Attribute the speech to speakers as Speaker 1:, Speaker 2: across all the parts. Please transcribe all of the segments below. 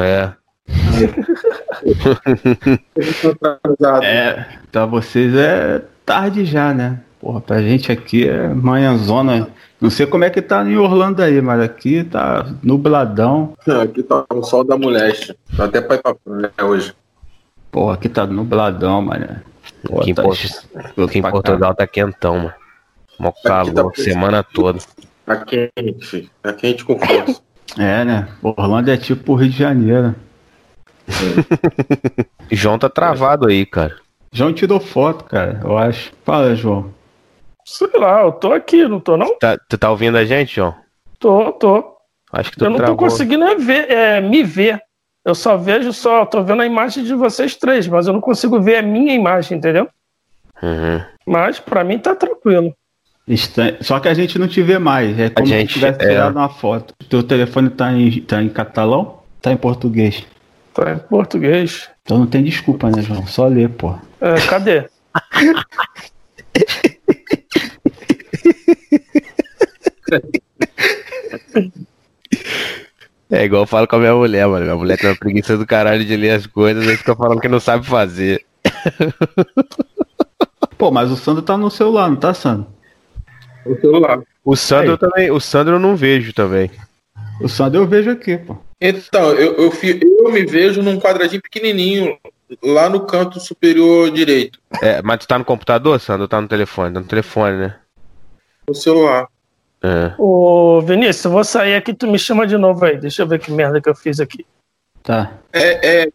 Speaker 1: É.
Speaker 2: É, pra vocês é tarde já, né? Porra, pra gente aqui é manhãzona. Não sei como é que tá em Orlando aí, mas aqui tá nubladão.
Speaker 3: Aqui tá o sol da moléstia. Dá até pra ir pra praia hoje.
Speaker 2: Porra, aqui tá nubladão, mano. Pô,
Speaker 1: Aqui em,
Speaker 2: tá
Speaker 1: Porto-
Speaker 2: escuro
Speaker 1: aqui em
Speaker 2: pra
Speaker 1: Portugal tá quentão, mano. Mó calor,
Speaker 3: tá-
Speaker 1: semana toda.
Speaker 3: Tá quente, filho. Tá quente com força.
Speaker 2: É, né? Orlando é tipo o Rio de Janeiro.
Speaker 1: João tá travado aí, cara.
Speaker 2: João tirou foto, cara, eu acho. Fala, João.
Speaker 4: Sei lá, eu tô aqui, não tô não?
Speaker 1: Tá, tu tá ouvindo a gente, João?
Speaker 4: Tô, tô.
Speaker 1: Acho que tu
Speaker 4: Eu não tô
Speaker 1: travou.
Speaker 4: conseguindo é ver, é, me ver. Eu só vejo só, tô vendo a imagem de vocês três, mas eu não consigo ver a minha imagem, entendeu?
Speaker 1: Uhum.
Speaker 4: Mas pra mim tá tranquilo.
Speaker 2: Só que a gente não te vê mais. É como
Speaker 1: gente-
Speaker 2: se tivesse
Speaker 1: é.
Speaker 2: tirado uma foto. Teu telefone tá em, tá em catalão? Tá em português.
Speaker 4: Tá em português.
Speaker 2: Então não tem desculpa, né, João? Só ler, pô.
Speaker 4: É, cadê?
Speaker 1: É igual eu falo com a minha mulher, mano. Minha mulher tem uma preguiça do caralho de ler as coisas, aí fica falando que não sabe fazer.
Speaker 2: Pô, mas o Sandro tá no celular, não tá, Sandro?
Speaker 3: O celular.
Speaker 1: O Sandro
Speaker 2: Aí.
Speaker 1: também, o Sandro eu não vejo também.
Speaker 2: O Sandro eu vejo aqui, pô.
Speaker 3: Então, eu, eu, eu me vejo num quadradinho pequenininho lá no canto superior direito.
Speaker 1: É, mas tu tá no computador, Sandro? Ou tá no telefone? Tá no telefone, né?
Speaker 3: No celular.
Speaker 1: É.
Speaker 4: Ô, Vinícius, eu vou sair aqui, tu me chama de novo aí. Deixa eu ver que merda que eu fiz aqui.
Speaker 2: Tá.
Speaker 3: É, é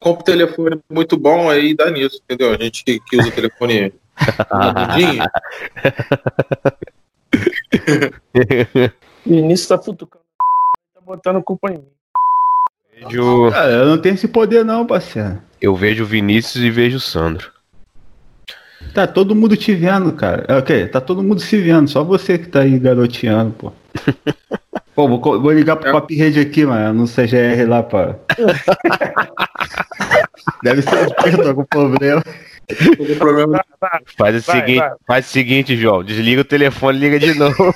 Speaker 3: compra o telefone muito bom aí dá nisso, entendeu? A gente que, que usa o telefone rapidinho.
Speaker 4: Vinícius tá futucando. Tá botando culpa em mim.
Speaker 1: Vejo,
Speaker 2: Cara, eu não tenho esse poder não, parceiro.
Speaker 1: eu vejo o Vinícius e vejo o Sandro.
Speaker 2: Tá todo mundo te vendo, cara. É o quê? Tá todo mundo se vendo, só você que tá aí garoteando, pô. Pô, vou, vou ligar pro Pop Rede aqui, mano, no CGR lá, pá. Deve ser algum problema.
Speaker 3: O problema
Speaker 4: Vai, vai.
Speaker 1: Faz o
Speaker 4: Vai,
Speaker 1: seguinte,
Speaker 4: vai.
Speaker 1: faz o seguinte, João. Desliga o telefone, liga de novo.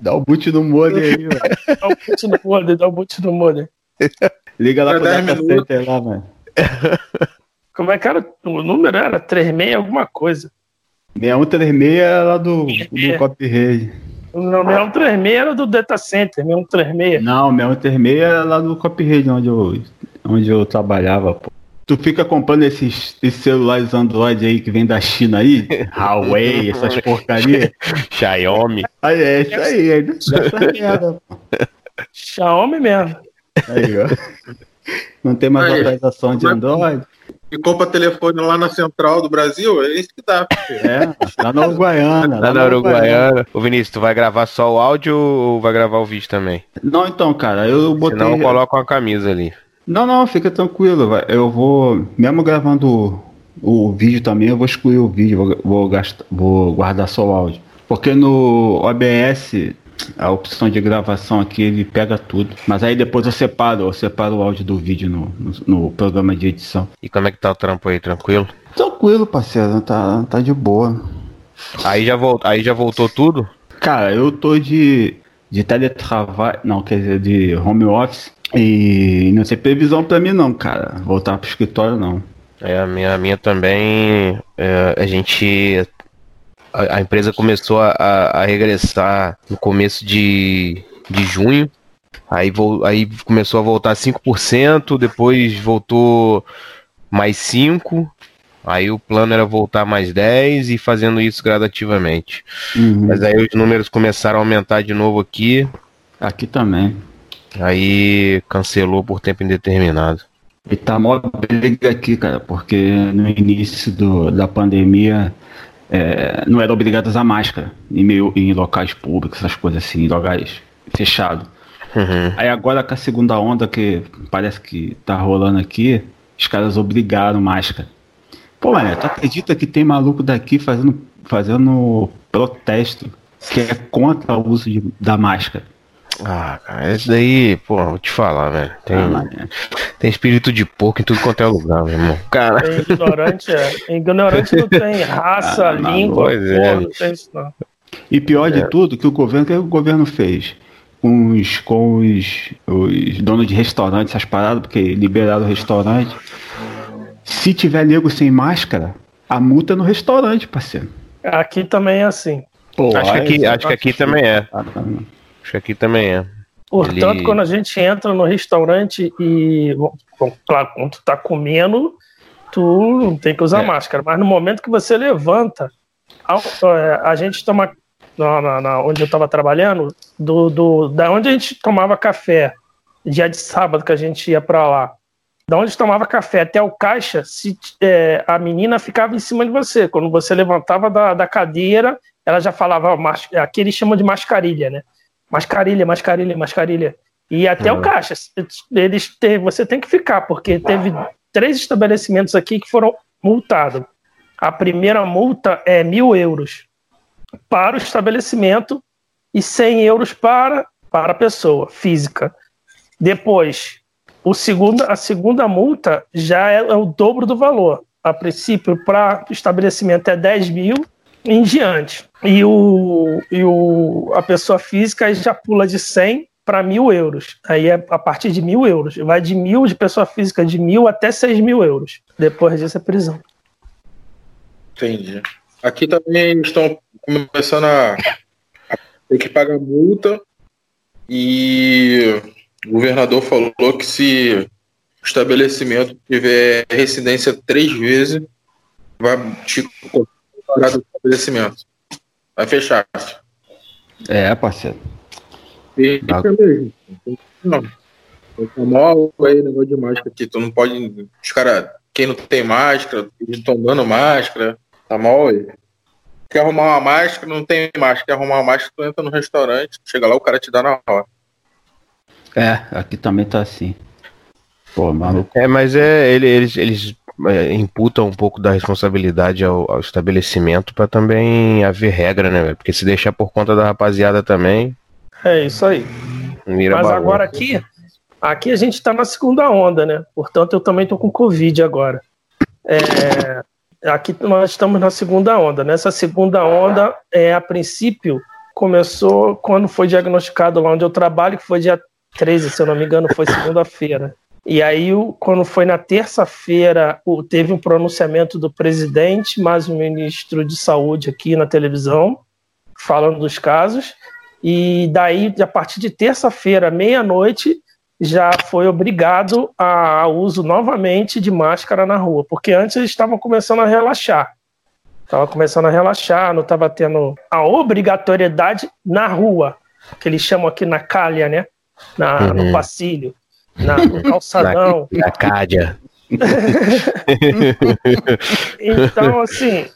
Speaker 2: Dá o boot no modem aí, velho.
Speaker 4: Dá o boot no modem, dá o boot no modem.
Speaker 2: Liga lá
Speaker 3: Pra
Speaker 2: pro
Speaker 3: 10
Speaker 2: Data
Speaker 3: minutos.
Speaker 2: Center lá, mano.
Speaker 4: Como é que era? O número era 36 alguma coisa.
Speaker 2: 6136 é lá do, do Cop Rede.
Speaker 4: Não, 636 era do Data Center, 636.
Speaker 2: Não, 6136 é lá do Cop Rede, onde eu, onde eu trabalhava, pô. Tu fica comprando esses, esses celulares Android aí que vem da China aí? Huawei, essas porcarias.
Speaker 1: Xiaomi.
Speaker 2: Aí é isso aí, é dessa merda, pô.
Speaker 4: Xiaomi mesmo.
Speaker 2: Aí, ó. Não tem mais
Speaker 3: Aí.
Speaker 2: atualização de Android?
Speaker 3: e compra telefone lá na central do Brasil, é isso que dá. filho.
Speaker 2: É, lá na Uruguaiana.
Speaker 1: Lá na Uruguaiana. Ô Vinícius, tu vai gravar só o áudio ou vai gravar o vídeo também?
Speaker 2: Não, então, cara, eu botei.
Speaker 1: Senão eu coloco uma camisa ali.
Speaker 2: Não, não, fica tranquilo. vai. Eu vou, mesmo gravando o, o vídeo também, eu vou excluir o vídeo, vou, vou, gastar, vou guardar só o áudio. Porque no OBS, a opção de gravação aqui, ele pega tudo. Mas aí depois eu separo, eu separo o áudio do vídeo no, no, no programa de edição.
Speaker 1: E como é que tá o trampo aí, tranquilo?
Speaker 2: Tranquilo, parceiro, tá, tá de boa.
Speaker 1: Aí já, vol... aí já voltou tudo?
Speaker 2: Cara, eu tô de, de teletrabalho, não, quer dizer, de home office. E não tem previsão pra mim não, cara. Voltar pro escritório não.
Speaker 1: É, a minha, a minha também. é, a gente. A, a empresa começou a, a- regressar no começo de, de junho. Aí, vol, aí começou a voltar 5%, depois voltou mais 5%. Aí o plano era voltar mais 10% e fazendo isso gradativamente.
Speaker 2: Uhum.
Speaker 1: Mas aí os números começaram a aumentar de novo aqui.
Speaker 2: Aqui também.
Speaker 1: Aí cancelou por tempo indeterminado.
Speaker 2: E tá mó briga aqui, cara, porque no início do, da pandemia é, não era obrigado a usar máscara em, meio, em locais públicos, essas coisas assim, em locais fechados.
Speaker 1: Uhum.
Speaker 2: Aí agora com a segunda onda que parece que tá rolando aqui, os caras obrigaram máscara. Pô, mano, tu acredita que tem maluco daqui fazendo, fazendo protesto que é contra o uso de, da máscara.
Speaker 1: Ah, cara, esse daí, pô, vou te falar, velho. Tem,
Speaker 2: Ah,
Speaker 1: tem espírito de porco em tudo quanto é lugar, meu irmão. Cara,
Speaker 4: É ignorante, é. Ignorante não tem raça,
Speaker 2: Ah,
Speaker 4: língua,
Speaker 1: pois é.
Speaker 4: cor, não tem isso não.
Speaker 2: E pior de tudo, que o governo, o que o governo fez? Com os, com os, os donos de restaurantes, essas paradas, porque liberaram o restaurante. Se tiver nego sem máscara, a multa é no restaurante, parceiro.
Speaker 4: Aqui também é assim.
Speaker 2: Pô,
Speaker 1: acho que aqui, acho que aqui também é. Acho que aqui também é.
Speaker 4: Portanto,
Speaker 1: Ele-
Speaker 4: quando a gente entra no restaurante e, bom, claro, quando tu tá comendo, tu não tem que usar
Speaker 1: É.
Speaker 4: máscara. Mas no momento que você levanta, ao- é, a gente toma, na, na- na- onde eu estava trabalhando, do, do, da onde a gente tomava café, dia de sábado que a gente ia para lá, da onde tomava café até o caixa, se, é, a menina ficava em cima de você. Quando você levantava da, da cadeira, ela já falava, ó, mas- aqui eles chamam de mascarilha, né? Mascarilha, mascarilha, mascarilha. E até
Speaker 1: Uhum.
Speaker 4: o caixa. Eles te- você tem que ficar, porque teve três estabelecimentos aqui que foram multados. A primeira multa é mil euros para o estabelecimento e 100 euros para, para a pessoa física. Depois, o segundo, a segunda multa já é, é o dobro do valor. A princípio, para o estabelecimento é 10 mil em diante. E, o, e o, a pessoa física já pula de 100 para mil euros. Aí é a partir de mil euros. Vai de mil de pessoa física de mil até 6 mil euros. Depois disso é prisão.
Speaker 3: Entendi. Aqui também estão começando a, a ter que pagar multa e o governador falou que se o estabelecimento tiver residência três vezes, vai te do estabelecimento. Vai fechar.
Speaker 2: É, parceiro.
Speaker 3: E
Speaker 2: Tá.
Speaker 3: fica mesmo. Não. Tá mal aí negócio de máscara aqui. Tu não pode. Os caras, quem não tem máscara, eles estão dando máscara. Tá mal aí. Quer arrumar uma máscara, não tem máscara. Quer arrumar uma máscara, tu entra no restaurante, chega lá, o cara te dá na hora.
Speaker 2: É, aqui também tá assim. Pô, maluco.
Speaker 1: É, mas é, ele- eles, eles é, imputam um pouco da responsabilidade ao, ao estabelecimento pra também haver regra, né? Porque se deixar por conta da rapaziada também,
Speaker 4: É isso aí. Mas
Speaker 1: bagunça.
Speaker 4: agora aqui, aqui a gente está na segunda onda, né? Portanto, eu também estou com Covid agora. É, aqui nós estamos na segunda onda. Nessa segunda onda, é, a princípio, começou quando foi diagnosticado lá onde eu trabalho, que foi dia 13, se eu não me engano, foi segunda-feira. E aí, quando foi na terça-feira, teve um pronunciamento do presidente, mais o ministro de saúde aqui na televisão, falando dos casos. E daí, a partir de terça-feira, meia-noite, já foi obrigado a a uso novamente de máscara na rua, porque antes eles estavam começando a relaxar. Estava começando a relaxar, não estava tendo a obrigatoriedade na rua, que eles chamam aqui na calha, né? Na,
Speaker 1: Uhum.
Speaker 4: No passilho, na, no calçadão.
Speaker 1: Na Cádia.
Speaker 4: Então, assim,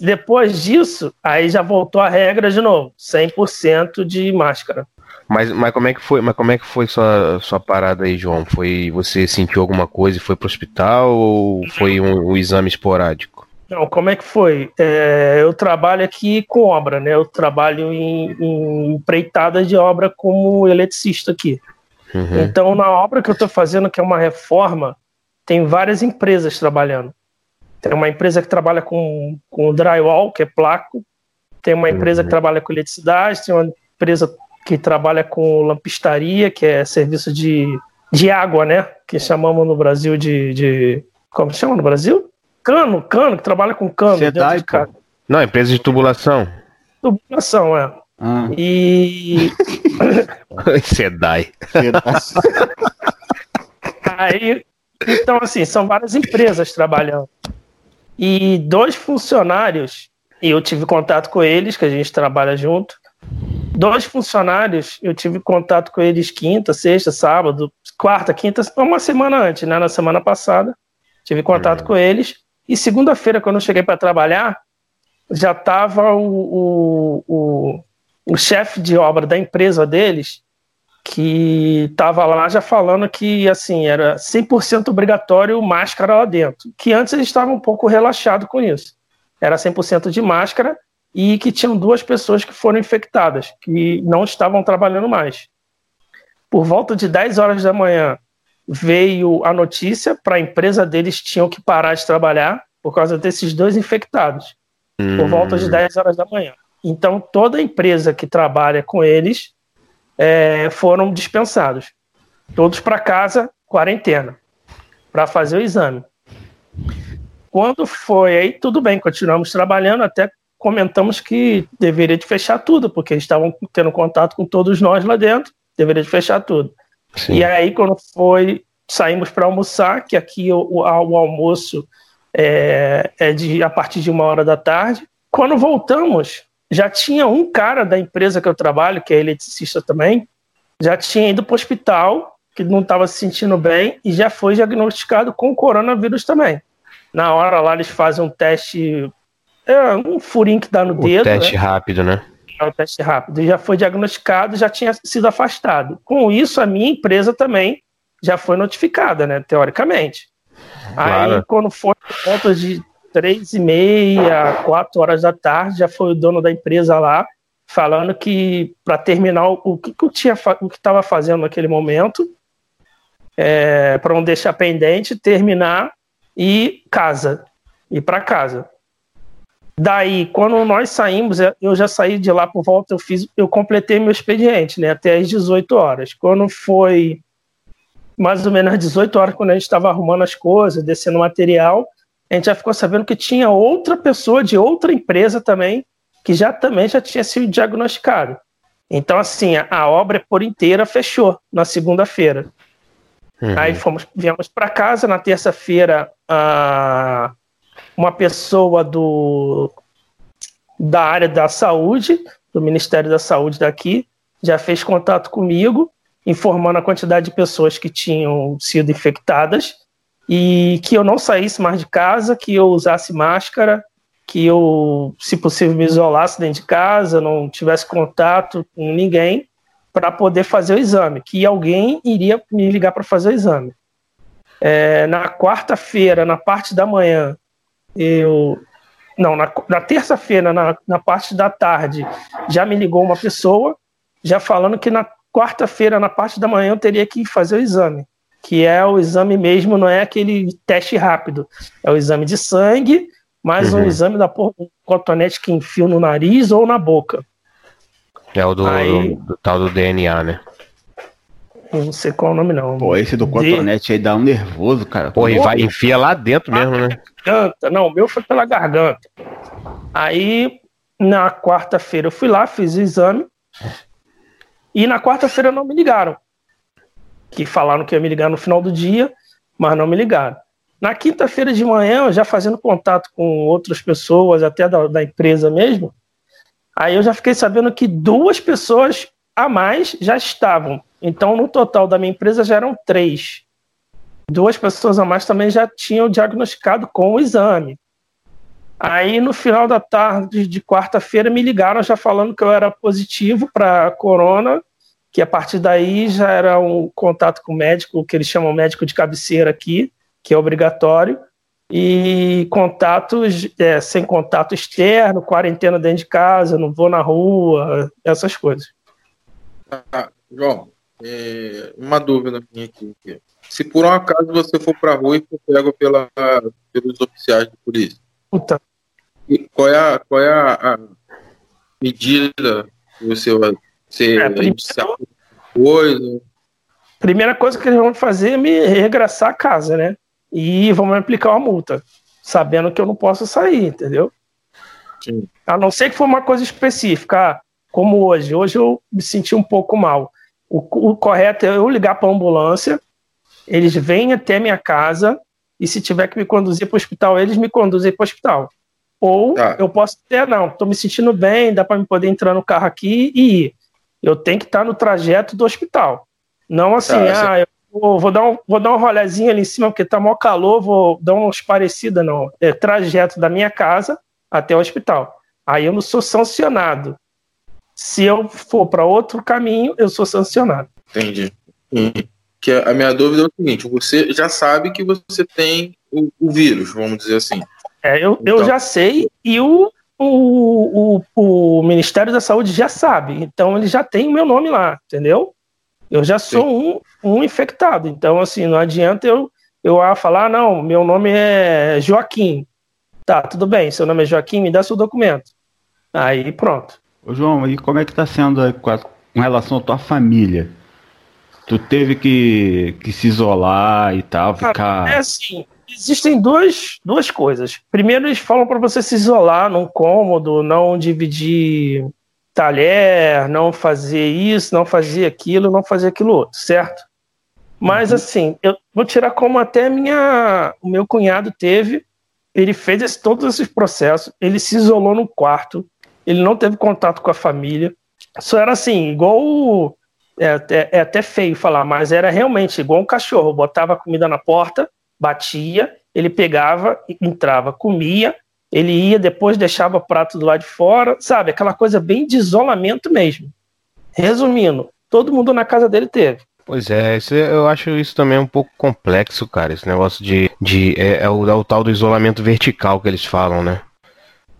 Speaker 4: depois disso, aí já voltou a regra de novo, 100% de máscara.
Speaker 1: Mas, mas como é que foi? Mas como é que foi sua, sua parada aí, João? Foi você sentiu alguma coisa e foi pro hospital ou foi um, um exame esporádico?
Speaker 4: Não, como é que foi? É, eu trabalho aqui com obra, né? Eu trabalho em, em empreitada de obra como eletricista aqui.
Speaker 1: Uhum.
Speaker 4: Então, na obra que eu estou fazendo, que é uma reforma, tem várias empresas trabalhando. Tem uma empresa que trabalha com, com drywall, que é placo. Tem uma empresa que trabalha com eletricidade. Tem uma empresa que trabalha com lampistaria, que é serviço de, de água, né? Que chamamos no Brasil de, de. Como chama no Brasil? Cano, cano, que trabalha com cano.
Speaker 2: Sedai,
Speaker 4: dentro de casa.
Speaker 1: Não, empresa de tubulação.
Speaker 4: Tubulação, é.
Speaker 2: Ah,
Speaker 4: E
Speaker 1: Sedai.
Speaker 4: Aí, então, assim, são várias empresas trabalhando. E dois funcionários, e eu tive contato com eles, que a gente trabalha junto. Dois funcionários, eu tive contato com eles quinta, sexta, sábado, quarta, quinta, uma semana antes, né? Na semana passada. Tive contato com eles. E segunda-feira, quando eu cheguei para trabalhar, já estava o, o, o, o chefe de obra da empresa deles que estava lá já falando que assim era 100% obrigatório máscara lá dentro. Que antes eles estavam um pouco relaxados com isso. Era 100% de máscara e que tinham duas pessoas que foram infectadas, que não estavam trabalhando mais. Por volta de 10 horas da manhã, veio a notícia para a empresa deles tinham que parar de trabalhar por causa desses dois infectados, hum. por volta de 10 horas da manhã. Então, toda empresa que trabalha com eles é, foram dispensados. Todos para casa, quarentena, para fazer o exame. Quando foi aí, tudo bem, continuamos trabalhando até comentamos que deveria de fechar tudo, porque eles estavam tendo contato com todos nós lá dentro, deveria de fechar tudo. Sim. E aí, quando foi, saímos para almoçar, que aqui o, o, o almoço é, é, de a partir de uma hora da tarde. Quando voltamos, já tinha um cara da empresa que eu trabalho, que é eletricista também, já tinha ido para o hospital, que não estava se sentindo bem, e já foi diagnosticado com coronavírus também. Na hora lá eles fazem um teste é um furinho que dá no o dedo.
Speaker 1: Teste né? rápido, né?
Speaker 4: É o teste rápido. Já foi diagnosticado, já tinha sido afastado. Com isso, a minha empresa também já foi notificada, né? Teoricamente. Claro. Aí, quando foi por volta de três e meia, quatro horas da tarde, já foi o dono da empresa lá falando que para terminar o que, que eu tinha o que estava fazendo naquele momento, é, para não deixar pendente, terminar e casa, ir para casa. Daí, quando nós saímos, eu já saí de lá por volta, eu fiz, eu completei meu expediente, né, até às 18 horas. Quando foi mais ou menos às 18 horas, quando a gente estava arrumando as coisas, descendo material, a gente já ficou sabendo que tinha outra pessoa de outra empresa também, que já também já tinha sido diagnosticado. Então, assim, a, a obra por inteira fechou na segunda-feira. Uhum. Aí fomos, viemos para casa na terça-feira. Uma pessoa do, da área da saúde, do Ministério da Saúde daqui, já fez contato comigo, informando a quantidade de pessoas que tinham sido infectadas e que eu não saísse mais de casa, que eu usasse máscara, que eu, se possível, me isolasse dentro de casa, não tivesse contato com ninguém para poder fazer o exame, que alguém iria me ligar para fazer o exame. É, na quarta-feira, na parte da manhã, eu não, na, na terça-feira, na, na parte da tarde, já me ligou uma pessoa, já falando que na quarta-feira, na parte da manhã, eu teria que fazer o exame. Que é o exame mesmo, não é aquele teste rápido. É o exame de sangue, mais uhum. um exame da porra do cotonete que enfia no nariz ou na boca.
Speaker 1: É o do, Aí, do, do tal do DNA, né?
Speaker 4: não sei qual é o nome não.
Speaker 2: Pô, esse do cotonete de... aí dá um nervoso, cara.
Speaker 1: Pô, e vai, enfia lá dentro mesmo, né?
Speaker 4: Garganta. Não, o meu foi pela garganta. Aí, na quarta-feira eu fui lá, fiz o exame. E na quarta-feira não me ligaram. Que falaram que ia me ligar no final do dia, mas não me ligaram. Na quinta-feira de manhã, já fazendo contato com outras pessoas, até da, da empresa mesmo, aí eu já fiquei sabendo que duas pessoas a mais já estavam então, no total da minha empresa já eram três. Duas pessoas a mais também já tinham diagnosticado com o exame. Aí, no final da tarde de quarta-feira, me ligaram já falando que eu era positivo para corona, que a partir daí já era um contato com o médico, que eles chamam médico de cabeceira aqui, que é obrigatório, e contatos é, sem contato externo, quarentena dentro de casa, não vou na rua, essas coisas.
Speaker 3: Ah, João, é, uma dúvida minha aqui. Se por um acaso você for para a rua e for pego pela, pelos oficiais de polícia,
Speaker 4: Puta.
Speaker 3: qual é a, qual é a, a medida que você vai ser é, primeiro, coisa?
Speaker 4: Primeira coisa que eles vão fazer é me regressar a casa, né? E vão me aplicar uma multa, sabendo que eu não posso sair, entendeu? Sim. A não ser que for uma coisa específica, como hoje. Hoje eu me senti um pouco mal. O, o correto é eu ligar para a ambulância, eles vêm até minha casa e se tiver que me conduzir para o hospital, eles me conduzem para o hospital. Ou ah. eu posso ter, não, estou me sentindo bem, dá para me poder entrar no carro aqui e ir. Eu tenho que estar no trajeto do hospital. Não assim, tá, ah, eu vou, vou, dar um, vou dar um rolezinho ali em cima porque está mó calor, vou dar umas parecidas, não. É trajeto da minha casa até o hospital. Aí eu não sou sancionado. Se eu for para outro caminho, eu sou sancionado.
Speaker 3: Entendi. Que a minha dúvida é o seguinte: você já sabe que você tem o, o vírus, vamos dizer assim.
Speaker 4: É, eu, então... eu já sei, e o, o, o, o Ministério da Saúde já sabe, então ele já tem o meu nome lá, entendeu? Eu já sou um, um infectado, então assim, não adianta eu, eu falar, ah, não, meu nome é Joaquim. Tá, tudo bem, seu nome é Joaquim, me dá seu documento. Aí pronto.
Speaker 2: Ô João, e como é que tá sendo com, com relação à tua família? Tu teve que, que se isolar e tal, ficar.
Speaker 4: É assim, existem duas, duas coisas. Primeiro, eles falam para você se isolar num cômodo, não dividir talher, não fazer isso, não fazer aquilo, não fazer aquilo outro, certo? Mas uhum. assim, eu vou tirar como até minha, o meu cunhado teve. Ele fez esse, todos esses processos, ele se isolou no quarto, ele não teve contato com a família. Só era assim, igual. É, é, é até feio falar, mas era realmente igual um cachorro. Botava comida na porta, batia, ele pegava, entrava, comia, ele ia, depois deixava o prato do lado de fora, sabe? Aquela coisa bem de isolamento mesmo. Resumindo, todo mundo na casa dele teve.
Speaker 1: Pois é, isso, eu acho isso também um pouco complexo, cara. Esse negócio de. de é, é, o, é o tal do isolamento vertical que eles falam, né?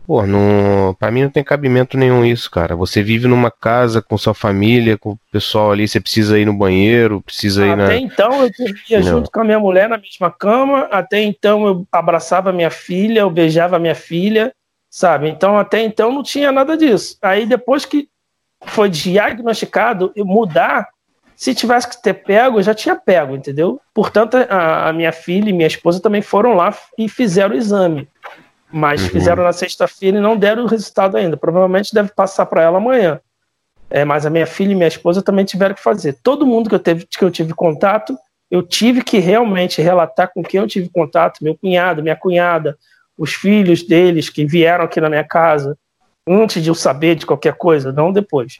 Speaker 1: Pô, não, pra mim não tem cabimento nenhum isso, cara. Você vive numa casa com sua família, com o pessoal ali, você precisa ir no banheiro, precisa ir na.
Speaker 4: Até então eu dormia junto com a minha mulher na mesma cama, até então eu abraçava minha filha, eu beijava minha filha, sabe? Então até então não tinha nada disso. Aí depois que foi diagnosticado, mudar, se tivesse que ter pego, eu já tinha pego, entendeu? Portanto, a, a minha filha e minha esposa também foram lá e fizeram o exame. Mas uhum. fizeram na sexta-feira e não deram o resultado ainda. Provavelmente deve passar para ela amanhã. É, mas a minha filha e minha esposa também tiveram que fazer. Todo mundo que eu, teve, que eu tive contato, eu tive que realmente relatar com quem eu tive contato, meu cunhado, minha cunhada, os filhos deles que vieram aqui na minha casa, antes de eu saber de qualquer coisa, não depois.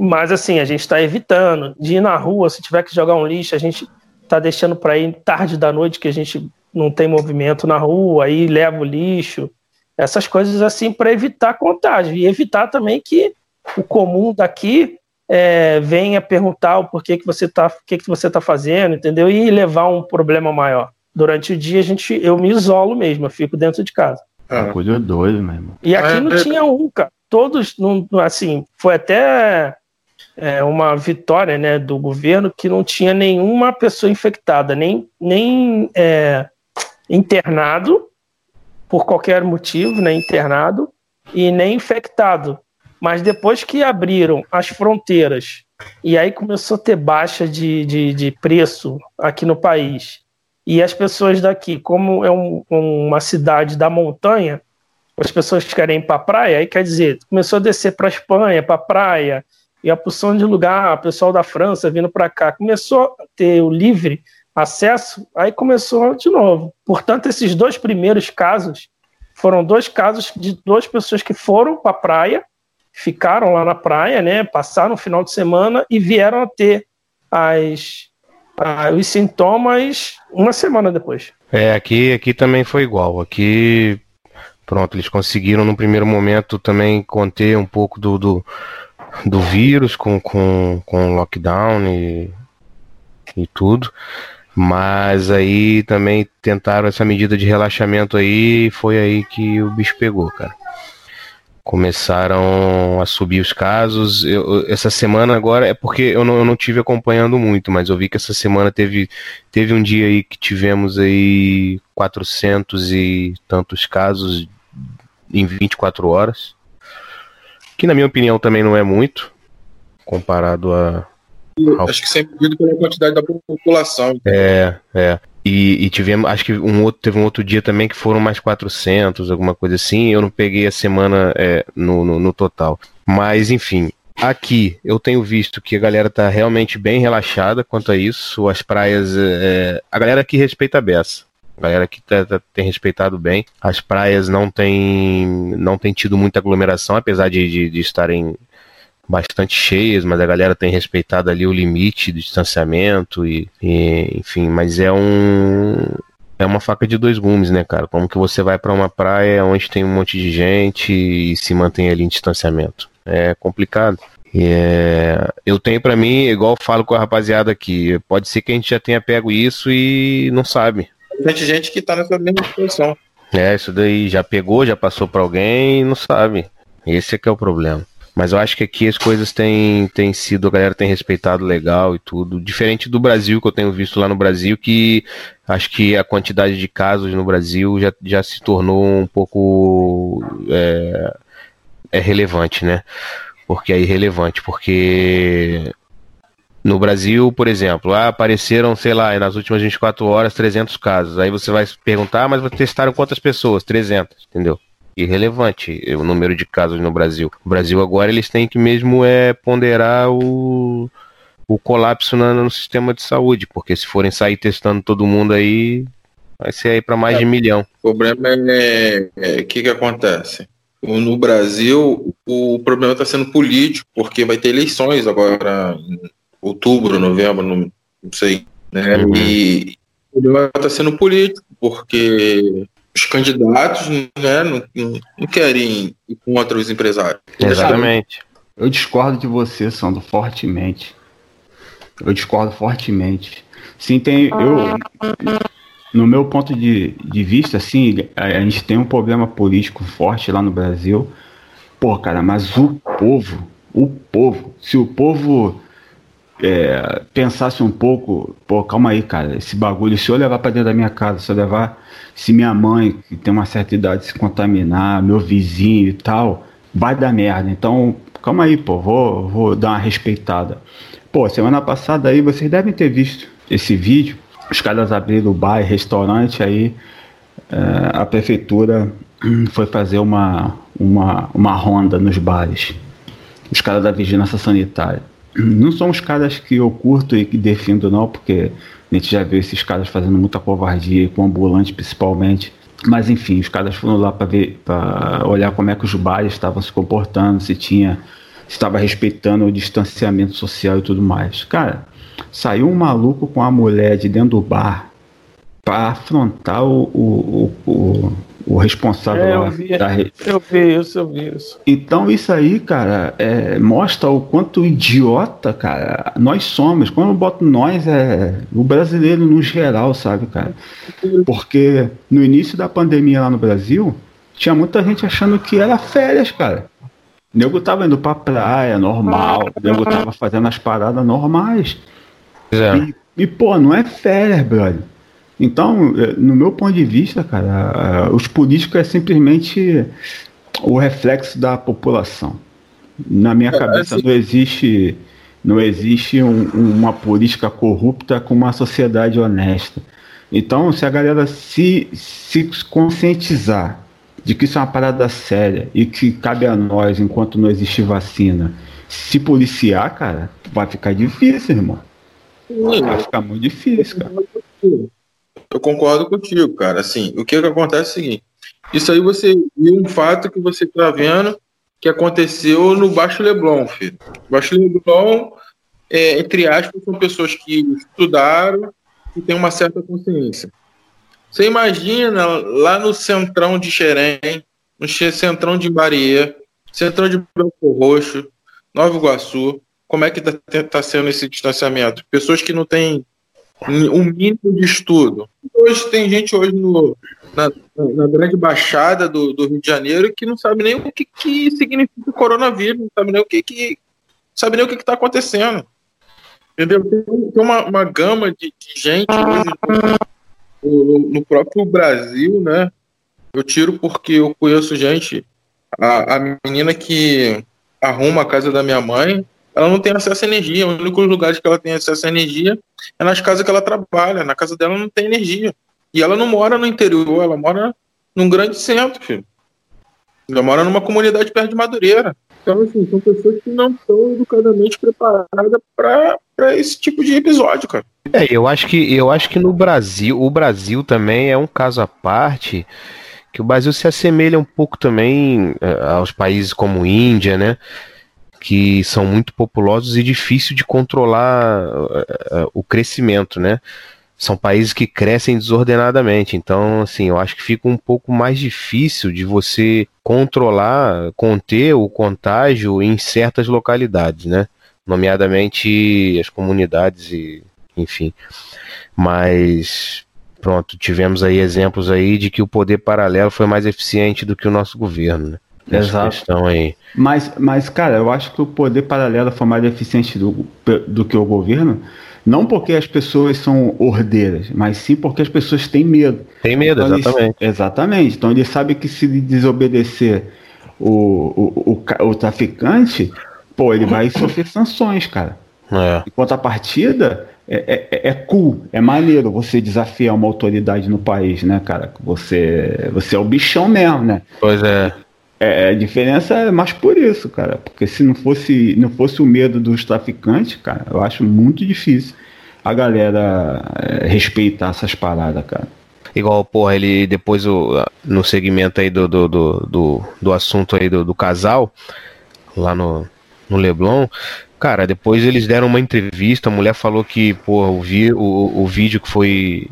Speaker 4: Mas assim, a gente está evitando de ir na rua, se tiver que jogar um lixo, a gente está deixando para ir tarde da noite, que a gente não tem movimento na rua, aí leva o lixo, essas coisas assim para evitar contágio e evitar também que o comum daqui é, venha perguntar o porquê que você está, que, que você tá fazendo, entendeu? E levar um problema maior. Durante o dia a gente, eu me isolo mesmo, eu fico dentro de casa.
Speaker 2: É uma coisa doida mesmo.
Speaker 4: E aqui é, não é... tinha um, cara. Todos, não, assim, foi até é, uma vitória né, do governo que não tinha nenhuma pessoa infectada, nem, nem é, internado por qualquer motivo, né, internado, e nem infectado. Mas depois que abriram as fronteiras e aí começou a ter baixa de, de, de preço aqui no país, e as pessoas daqui, como é um, uma cidade da montanha, as pessoas querem ir para a praia, aí quer dizer, começou a descer para a Espanha, para a praia, e a porção de lugar, o pessoal da França vindo para cá, começou a ter o livre acesso, aí começou de novo. Portanto, esses dois primeiros casos foram dois casos de duas pessoas que foram para a praia, ficaram lá na praia, né, passaram o final de semana e vieram a ter as, os sintomas uma semana depois.
Speaker 1: É, aqui, aqui também foi igual. Aqui, pronto, eles conseguiram no primeiro momento também conter um pouco do, do, do vírus com, com, com lockdown e, e tudo. Mas aí também tentaram essa medida de relaxamento aí e foi aí que o bicho pegou, cara. Começaram a subir os casos. Eu, essa semana agora é porque eu não, eu não tive acompanhando muito, mas eu vi que essa semana teve, teve um dia aí que tivemos aí 400 e tantos casos em 24 horas. Que na minha opinião também não é muito, comparado a,
Speaker 3: Acho que sempre vindo pela quantidade da população.
Speaker 1: É, é. E, e, tivemos, acho que um outro, teve um outro dia também que foram mais 400, alguma coisa assim. Eu não peguei a semana é, no, no, no, total. Mas, enfim, aqui eu tenho visto que a galera tá realmente bem relaxada quanto a isso. As praias. É, a galera aqui respeita a beça. A galera aqui tá, tá, tem respeitado bem. As praias não tem, não tem tido muita aglomeração, apesar de, de, de estarem bastante cheias, mas a galera tem respeitado ali o limite do distanciamento e, e enfim, mas é um é uma faca de dois gumes, né, cara? Como que você vai para uma praia onde tem um monte de gente e se mantém ali em distanciamento? É complicado. É, eu tenho para mim, igual eu falo com a rapaziada aqui, pode ser que a gente já tenha pego isso e não sabe.
Speaker 3: Tem gente que tá nessa mesma situação.
Speaker 1: É, isso daí já pegou, já passou para alguém e não sabe. Esse é que é o problema. Mas eu acho que aqui as coisas têm, têm sido, a galera tem respeitado legal e tudo. Diferente do Brasil, que eu tenho visto lá no Brasil, que acho que a quantidade de casos no Brasil já, já se tornou um pouco é, é relevante, né? Porque é irrelevante, porque no Brasil, por exemplo, ah, apareceram, sei lá, nas últimas 24 horas 300 casos. Aí você vai perguntar, ah, mas testaram quantas pessoas? 300, entendeu? Irrelevante o número de casos no Brasil. O Brasil agora eles têm que mesmo é ponderar o, o colapso no, no sistema de saúde, porque se forem sair testando todo mundo aí, vai ser aí para mais é, de um milhão.
Speaker 3: O problema é o é, que, que acontece? No Brasil, o problema está sendo político, porque vai ter eleições agora em outubro, novembro, não, não sei. Né? Uhum. E o problema está sendo político, porque os candidatos né, não, não querem ir contra os empresários.
Speaker 1: Exatamente.
Speaker 2: Eu discordo de você, Sandro, fortemente. Eu discordo fortemente. Sim, tem. Eu, no meu ponto de, de vista, assim, a, a gente tem um problema político forte lá no Brasil. Pô, cara, mas o povo, o povo, se o povo é, pensasse um pouco, pô, calma aí, cara, esse bagulho, se eu levar para dentro da minha casa, se eu levar se minha mãe, que tem uma certa idade, se contaminar, meu vizinho e tal, vai dar merda. Então, calma aí, pô, vou, vou dar uma respeitada. Pô, semana passada aí vocês devem ter visto esse vídeo. Os caras abriram bar e restaurante, aí é, a prefeitura foi fazer uma, uma, uma ronda nos bares. Os caras da vigilância sanitária. Não são os caras que eu curto e que defendo, não, porque a gente já viu esses caras fazendo muita covardia, com ambulante principalmente. Mas enfim, os caras foram lá para ver, para olhar como é que os bares estavam se comportando, se tinha, estava respeitando o distanciamento social e tudo mais. Cara, saiu um maluco com a mulher de dentro do bar para afrontar o, o, o, o responsável é,
Speaker 4: eu vi, da rede. Eu vi isso, eu vi isso.
Speaker 2: Então isso aí, cara, é, mostra o quanto idiota, cara, nós somos. Quando eu boto nós, é o brasileiro no geral, sabe, cara? Porque no início da pandemia lá no Brasil, tinha muita gente achando que era férias, cara. O nego tava indo pra praia, normal. O nego tava fazendo as paradas normais. É. E, e, pô, não é férias, brother. Então, é, no meu ponto de vista, cara, os políticos é simplesmente o reflexo da população. Na minha é, cabeça assim, não existe não existe um, uma política corrupta com uma sociedade honesta. Então, se a galera se, se conscientizar de que isso é uma parada séria e que cabe a nós, enquanto não existe vacina, se policiar, cara, vai ficar difícil, irmão. Vai ficar muito difícil, cara.
Speaker 3: Eu concordo contigo, cara. Assim, o que, que acontece é o seguinte: isso aí você viu um fato que você está vendo que aconteceu no Baixo Leblon, filho. Baixo Leblon, é, entre aspas, são pessoas que estudaram e têm uma certa consciência. Você imagina lá no centrão de Xerém, no centrão de Maria, centrão de Branco Roxo, Nova Iguaçu, como é que está tá sendo esse distanciamento? Pessoas que não têm um mínimo de estudo. Hoje tem gente hoje no, na, na grande baixada do, do, Rio de Janeiro que não sabe nem o que, que significa coronavírus, não sabe nem o que, que sabe nem o que está acontecendo. Entendeu? Tem, tem uma, uma gama de, de gente hoje no, no, próprio Brasil, né? Eu tiro porque eu conheço gente, a, a menina que arruma a casa da minha mãe, ela não tem acesso à energia. O único lugar que ela tem acesso à energia é nas casas que ela trabalha. Na casa dela não tem energia. E ela não mora no interior, ela mora num grande centro, filho. Ela mora numa comunidade perto de Madureira. Então, assim, são pessoas que não estão educadamente preparadas para esse tipo de episódio, cara.
Speaker 1: É, eu acho que eu acho que no Brasil, o Brasil também é um caso à parte, que o Brasil se assemelha um pouco também uh, aos países como Índia, né? Que são muito populosos e difícil de controlar uh, o crescimento, né? São países que crescem desordenadamente, então assim, eu acho que fica um pouco mais difícil de você controlar, conter o contágio em certas localidades, né? Nomeadamente as comunidades e enfim. Mas pronto, tivemos aí exemplos aí de que o poder paralelo foi mais eficiente do que o nosso governo, né?
Speaker 2: Exato.
Speaker 1: questão aí.
Speaker 2: Mas, mas, cara, eu acho que o poder paralelo foi mais eficiente do, do que o governo, não porque as pessoas são ordeiras, mas sim porque as pessoas têm medo.
Speaker 1: Tem medo,
Speaker 2: Então,
Speaker 1: exatamente.
Speaker 2: Eles, exatamente. Então ele sabe que se desobedecer o, o, o, o traficante, pô, ele vai sofrer sanções, cara.
Speaker 1: É.
Speaker 2: Em contrapartida, é, é, é cool, é maneiro você desafiar uma autoridade no país, né, cara? Você, você é o bichão mesmo, né?
Speaker 1: Pois é.
Speaker 2: É, a diferença é mais por isso, cara. Porque se não fosse, não fosse o medo dos traficantes, cara, eu acho muito difícil a galera é, respeitar essas paradas, cara.
Speaker 1: Igual, porra, ele depois o, no segmento aí do, do, do, do, do assunto aí do, do casal, lá no, no Leblon, cara, depois eles deram uma entrevista, a mulher falou que, porra, o, vi, o, o vídeo que foi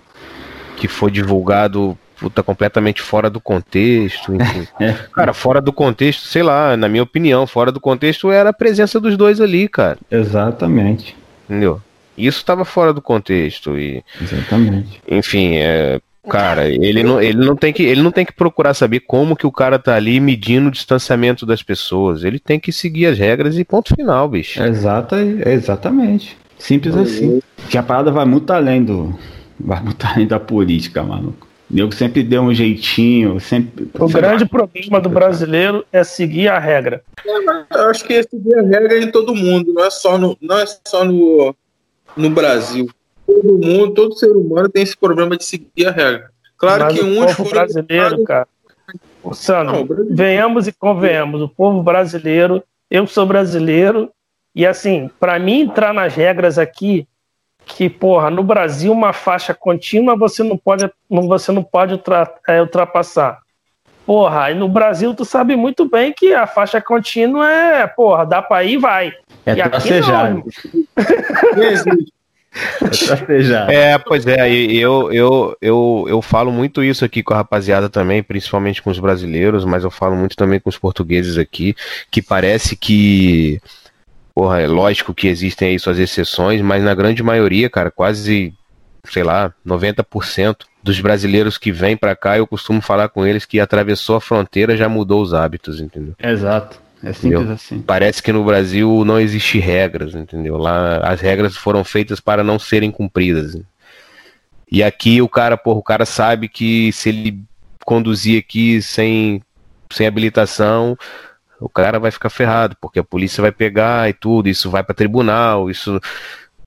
Speaker 1: que foi divulgado puta, completamente fora do contexto, enfim.
Speaker 2: É.
Speaker 1: Cara, fora do contexto, sei lá, na minha opinião, fora do contexto era a presença dos dois ali, cara,
Speaker 2: Exatamente.
Speaker 1: entendeu? Isso estava fora do contexto e
Speaker 2: Exatamente.
Speaker 1: enfim, é, cara, ele não, ele não tem que ele não tem que procurar saber como que o cara tá ali medindo o distanciamento das pessoas. Ele tem que seguir as regras e ponto final, bicho.
Speaker 2: Exata, exatamente. Simples assim. Que a parada vai muito além do. Vai muito além da política, maluco. O nego sempre deu um jeitinho, sempre.
Speaker 4: O grande problema do brasileiro é seguir a regra.
Speaker 3: Eu acho que esse é a regra em todo mundo, não é só no, não é só no, no Brasil. Todo mundo, todo ser humano tem esse problema de seguir a regra. Claro
Speaker 4: Mas
Speaker 3: que
Speaker 4: o
Speaker 3: uns
Speaker 4: povo
Speaker 3: foram
Speaker 4: brasileiro,
Speaker 3: educados-
Speaker 4: cara. Ô, Sandro,
Speaker 3: Não, o brasileiro-
Speaker 4: venhamos e convenhamos. O povo brasileiro, eu sou brasileiro, e assim, para mim entrar nas regras aqui, que, porra, no Brasil uma faixa contínua você não pode, não, você não pode é, ultrapassar. Porra, aí no Brasil tu sabe muito bem que a faixa contínua é, porra, dá pra ir, vai.
Speaker 2: É
Speaker 4: E
Speaker 3: existe.
Speaker 2: É tracejado.
Speaker 1: É, pois é, e eu, eu, eu, eu falo muito isso aqui com a rapaziada também, principalmente com os brasileiros, mas eu falo muito também com os portugueses aqui, que parece que, porra, é lógico que existem aí suas exceções, mas na grande maioria, cara, quase, sei lá, 90% dos brasileiros que vêm pra cá, eu costumo falar com eles que atravessou a fronteira já mudou os hábitos, entendeu?
Speaker 2: Exato. É simples
Speaker 1: Entendeu?
Speaker 2: assim.
Speaker 1: Parece que no Brasil não existe regras, entendeu? Lá as regras foram feitas para não serem cumpridas. E aqui o cara, porra, o cara sabe que se ele conduzir aqui sem, sem habilitação, o cara vai ficar ferrado, porque a polícia vai pegar e tudo, isso vai para tribunal, isso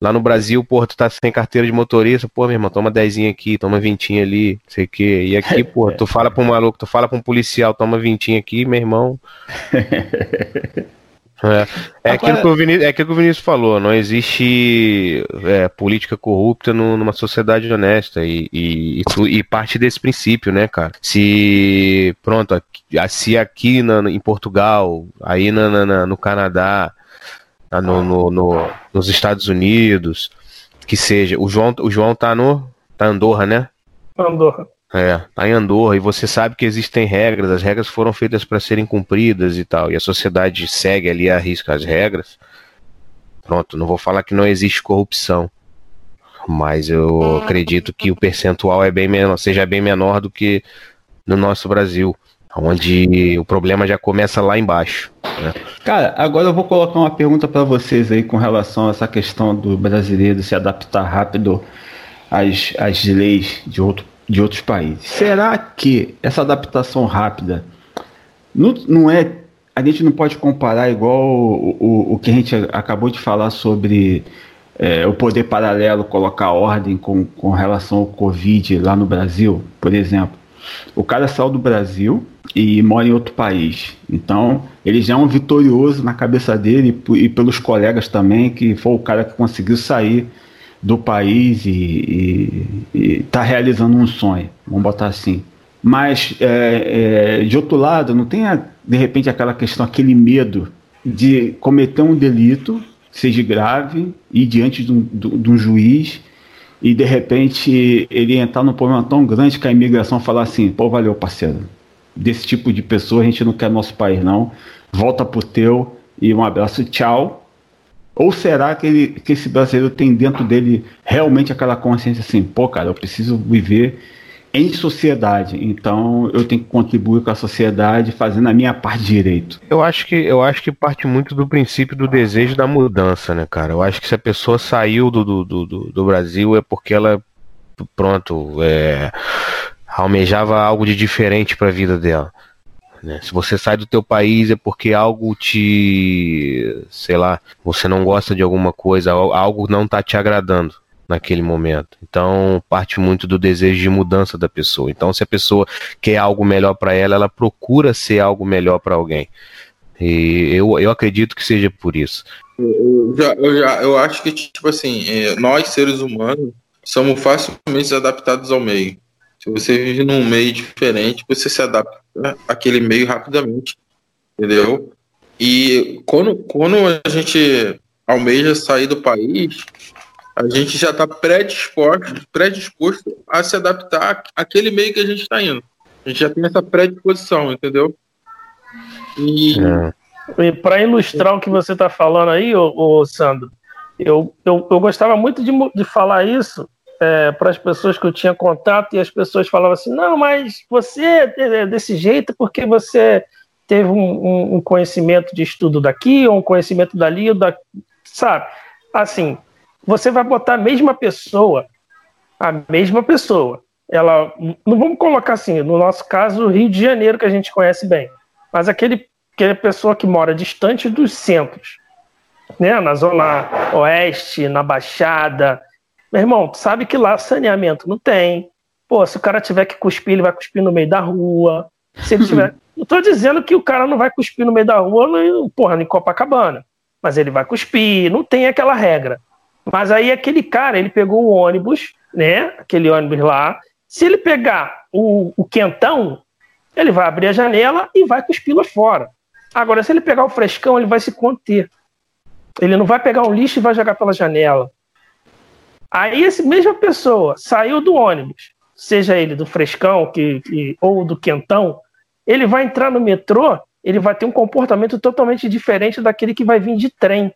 Speaker 1: lá no Brasil, porra, tu tá sem carteira de motorista, pô, meu irmão, toma dezinho aqui, toma vintinho ali, sei o quê. E aqui, porra, tu fala pra um maluco, tu fala pra um policial, toma vintinho aqui, meu irmão. É, é, aquilo que o Vinícius, é aquilo que o Vinícius falou, não existe é, política corrupta no- numa sociedade honesta e, e, e tu- e parte desse princípio, né, cara? Se, pronto, aqui- se aqui na- em Portugal, aí na- na- no Canadá, na- no, no- no- nos Estados Unidos, que seja, o João, o João tá no, tá em Andorra, né?
Speaker 4: Andorra.
Speaker 1: É, tá em Andorra e você sabe que existem regras, as regras foram feitas para serem cumpridas e tal, e a sociedade segue ali a risca as regras. Pronto, não vou falar que não existe corrupção, mas eu acredito que o percentual é bem menor, seja bem menor do que no nosso Brasil, onde o problema já começa lá embaixo. né?
Speaker 2: Cara, agora eu vou colocar uma pergunta para vocês aí com relação a essa questão do brasileiro se adaptar rápido às, às leis de, outro, de outros países. Será que essa adaptação rápida não, não é. A gente não pode comparar igual o, o, o que a gente acabou de falar sobre é, o poder paralelo colocar ordem com, com relação ao Covid lá no Brasil, por exemplo. O cara saiu do Brasil e mora em outro país. Então, ele já é um vitorioso na cabeça dele e e pelos colegas também, que foi o cara que conseguiu sair do país e está realizando um sonho, vamos botar assim. Mas, é, é, de outro lado, não tem, a- de repente, aquela questão, aquele medo de cometer um delito, seja grave, e diante de um, do- de um juiz e de repente ele entrar num problema tão grande que a imigração falar assim, pô, valeu, parceiro. Desse tipo de pessoa a gente não quer nosso país, não. Volta pro teu e um abraço, tchau. Ou será que, ele, que esse brasileiro tem dentro dele realmente aquela consciência assim, pô, cara, eu preciso viver em sociedade, então eu tenho que contribuir com a sociedade fazendo a minha parte direito.
Speaker 1: Eu acho que eu acho que parte muito do princípio do desejo da mudança, né, cara? Eu acho que se a pessoa saiu do, do, do, do Brasil é porque ela pronto, é, almejava algo de diferente para a vida dela. Né? Se você sai do teu país é porque algo te, sei lá, você não gosta de alguma coisa, algo não está te agradando naquele momento. Então parte muito do desejo de mudança da pessoa. Então se a pessoa quer algo melhor para ela, ela procura ser algo melhor para alguém. E eu, eu acredito que seja por isso.
Speaker 3: Eu, já, eu, já, eu acho que, tipo assim, é, nós seres humanos somos facilmente adaptados ao meio. Se você vive num meio diferente, você se adapta àquele meio rapidamente, entendeu? E quando, quando a gente almeja sair do país, a gente já está predisposto, predisposto a se adaptar àquele meio que a gente está indo. A gente já tem essa predisposição, entendeu?
Speaker 4: E, é. e para ilustrar o que você está falando aí, ô, ô, Sandro, eu, eu, eu gostava muito de, de falar isso é, para as pessoas que eu tinha contato e as pessoas falavam assim: não, mas você é desse jeito porque você teve um, um conhecimento de estudo daqui, ou um conhecimento dali, ou da, sabe? Assim, você vai botar a mesma pessoa, a mesma pessoa. Ela, não vamos colocar assim, no nosso caso, o Rio de Janeiro, que a gente conhece bem, mas aquele, aquela pessoa que mora distante dos centros, né, na zona oeste, na Baixada, meu irmão, tu sabe que lá saneamento não tem. Pô, se o cara tiver que cuspir, ele vai cuspir no meio da rua. Se ele tiver. não tô dizendo que o cara não vai cuspir no meio da rua, no, porra, em Copacabana. Mas ele vai cuspir, não tem aquela regra. Mas aí aquele cara, ele pegou o ônibus, né? Aquele ônibus lá. Se ele pegar o, o quentão, ele vai abrir a janela e vai cuspir lá fora. Agora, se ele pegar o frescão, ele vai se conter. Ele não vai pegar um lixo e vai jogar pela janela. Aí essa mesma pessoa saiu do ônibus, seja ele do frescão que, que, ou do quentão, ele vai entrar no metrô, ele vai ter um comportamento totalmente diferente daquele que vai vir de trem.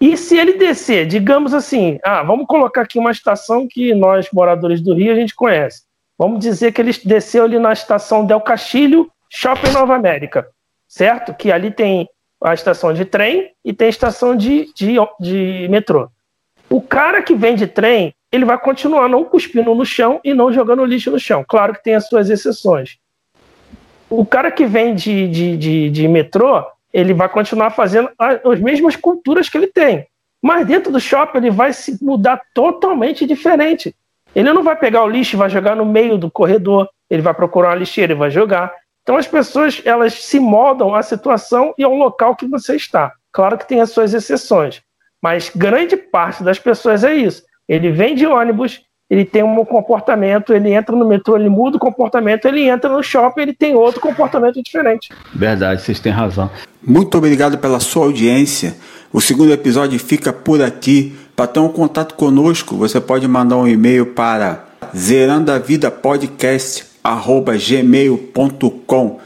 Speaker 4: E se ele descer, digamos assim, ah, vamos colocar aqui uma estação que nós, moradores do Rio, a gente conhece. Vamos dizer que ele desceu ali na estação Del Castilho, Shopping Nova América, certo? Que ali tem a estação de trem e tem a estação de, de, de metrô. O cara que vem de trem, ele vai continuar não cuspindo no chão e não jogando lixo no chão. Claro que tem as suas exceções. O cara que vem de, de, de, de metrô, ele vai continuar fazendo as mesmas culturas que ele tem. Mas dentro do shopping ele vai se mudar totalmente diferente. Ele não vai pegar o lixo e vai jogar no meio do corredor, ele vai procurar uma lixeira e vai jogar. Então as pessoas elas se moldam à situação e ao local que você está. Claro que tem as suas exceções. Mas grande parte das pessoas é isso. Ele vem de ônibus, ele tem um comportamento, ele entra no metrô, ele muda o comportamento, ele entra no shopping, ele tem outro comportamento diferente.
Speaker 2: Verdade, vocês têm razão.
Speaker 5: Muito obrigado pela sua audiência. O segundo episódio fica por aqui. Para ter um contato conosco, você pode mandar um e-mail para zerandavidapodcast@gmail.com.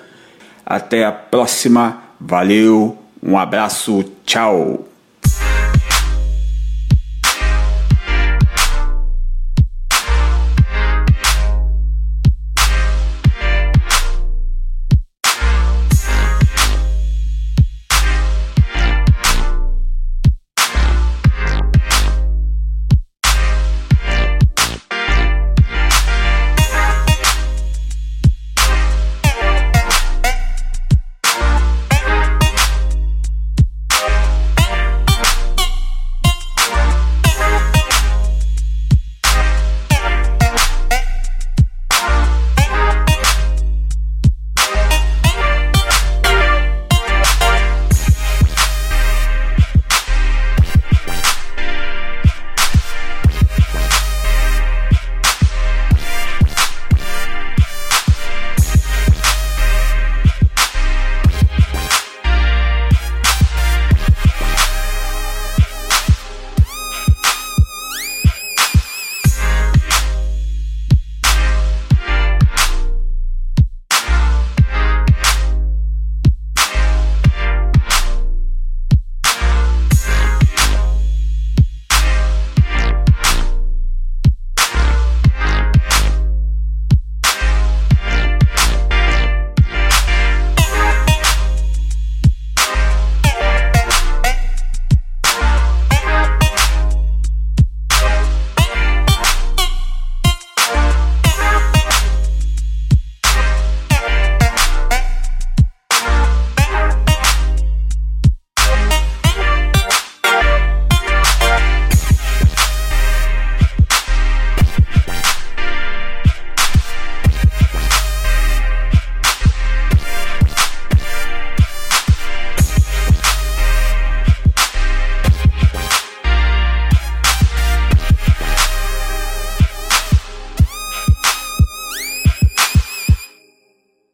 Speaker 5: Até a próxima. Valeu, um abraço, tchau.